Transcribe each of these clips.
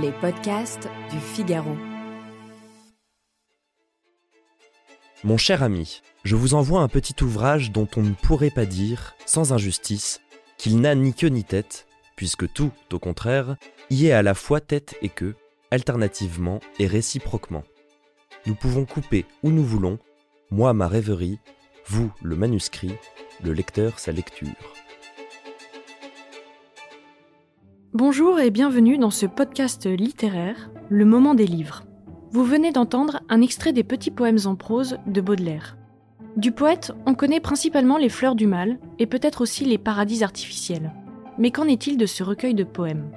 Les podcasts du Figaro. Mon cher ami, je vous envoie un petit ouvrage dont on ne pourrait pas dire, sans injustice, qu'il n'a ni queue ni tête, puisque tout, au contraire, y est à la fois tête et queue, alternativement et réciproquement. Nous pouvons couper où nous voulons, moi ma rêverie, vous le manuscrit, le lecteur sa lecture. Bonjour et bienvenue dans ce podcast littéraire, Le moment des livres. Vous venez d'entendre un extrait des petits poèmes en prose de Baudelaire. Du poète, on connaît principalement les fleurs du mal et peut-être aussi les paradis artificiels. Mais qu'en est-il de ce recueil de poèmes?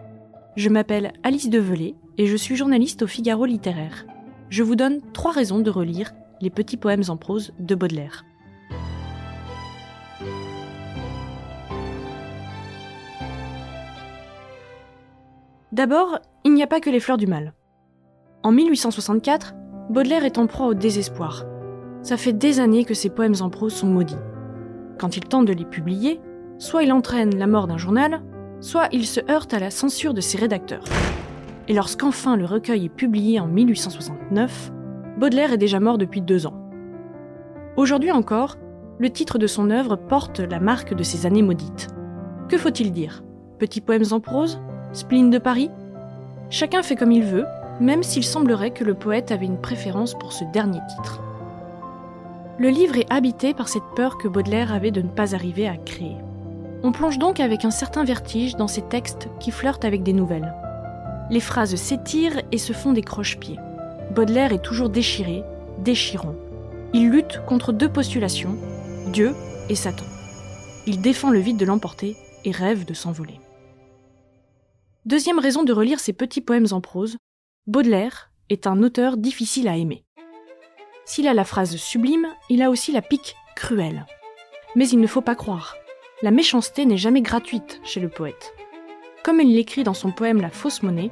Je m'appelle Alice Develay et je suis journaliste au Figaro littéraire. Je vous donne trois raisons de relire les petits poèmes en prose de Baudelaire. D'abord, il n'y a pas que les fleurs du mal. En 1864, Baudelaire est en proie au désespoir. Ça fait des années que ses poèmes en prose sont maudits. Quand il tente de les publier, soit il entraîne la mort d'un journal, soit il se heurte à la censure de ses rédacteurs. Et lorsqu'enfin le recueil est publié en 1869, Baudelaire est déjà mort depuis deux ans. Aujourd'hui encore, le titre de son œuvre porte la marque de ces années maudites. Que faut-il dire? Petits poèmes en prose? Spleen de Paris? Chacun fait comme il veut, même s'il semblerait que le poète avait une préférence pour ce dernier titre. Le livre est habité par cette peur que Baudelaire avait de ne pas arriver à créer. On plonge donc avec un certain vertige dans ces textes qui flirtent avec des nouvelles. Les phrases s'étirent et se font des croche-pieds. Baudelaire est toujours déchiré, déchirant. Il lutte contre deux postulations, Dieu et Satan. Il défend le vide de l'emporter et rêve de s'envoler. Deuxième raison de relire ces petits poèmes en prose, Baudelaire est un auteur difficile à aimer. S'il a la phrase sublime, il a aussi la pique cruelle. Mais il ne faut pas croire. La méchanceté n'est jamais gratuite chez le poète. Comme il l'écrit dans son poème La fausse monnaie,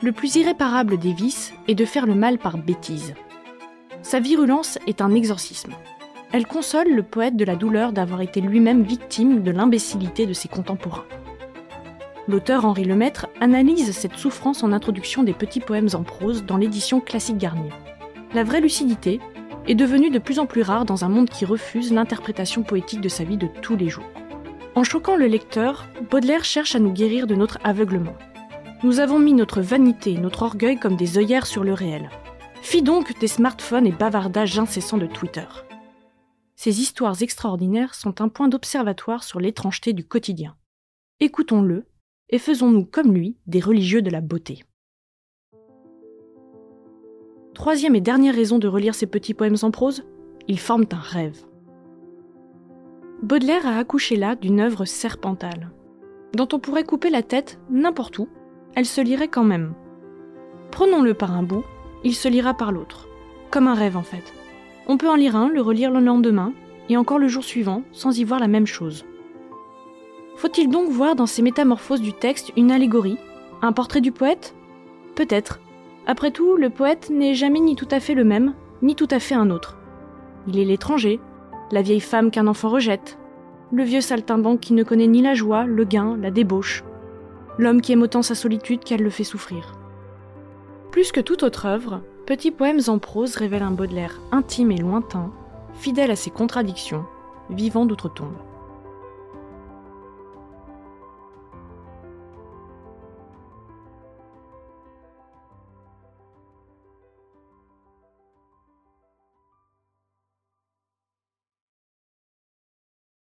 le plus irréparable des vices est de faire le mal par bêtise. Sa virulence est un exorcisme. Elle console le poète de la douleur d'avoir été lui-même victime de l'imbécilité de ses contemporains. L'auteur Henri Lemaître analyse cette souffrance en introduction des petits poèmes en prose dans l'édition classique Garnier. La vraie lucidité est devenue de plus en plus rare dans un monde qui refuse l'interprétation poétique de sa vie de tous les jours. En choquant le lecteur, Baudelaire cherche à nous guérir de notre aveuglement. Nous avons mis notre vanité et notre orgueil comme des œillères sur le réel. Fit donc des smartphones et bavardages incessants de Twitter. Ces histoires extraordinaires sont un point d'observatoire sur l'étrangeté du quotidien. Écoutons-le et faisons-nous comme lui des religieux de la beauté. Troisième et dernière raison de relire ces petits poèmes en prose, ils forment un rêve. Baudelaire a accouché là d'une œuvre serpentale, dont on pourrait couper la tête n'importe où, elle se lirait quand même. Prenons-le par un bout, il se lira par l'autre, comme un rêve en fait. On peut en lire un, le relire le lendemain, et encore le jour suivant, sans y voir la même chose. Faut-il donc voir dans ces métamorphoses du texte une allégorie? Un portrait du poète? Peut-être. Après tout, le poète n'est jamais ni tout à fait le même, ni tout à fait un autre. Il est l'étranger, la vieille femme qu'un enfant rejette, le vieux saltimbanque qui ne connaît ni la joie, le gain, la débauche, l'homme qui aime autant sa solitude qu'elle le fait souffrir. Plus que toute autre œuvre, Petits poèmes en prose révèlent un Baudelaire intime et lointain, fidèle à ses contradictions, vivant d'outre-tombe.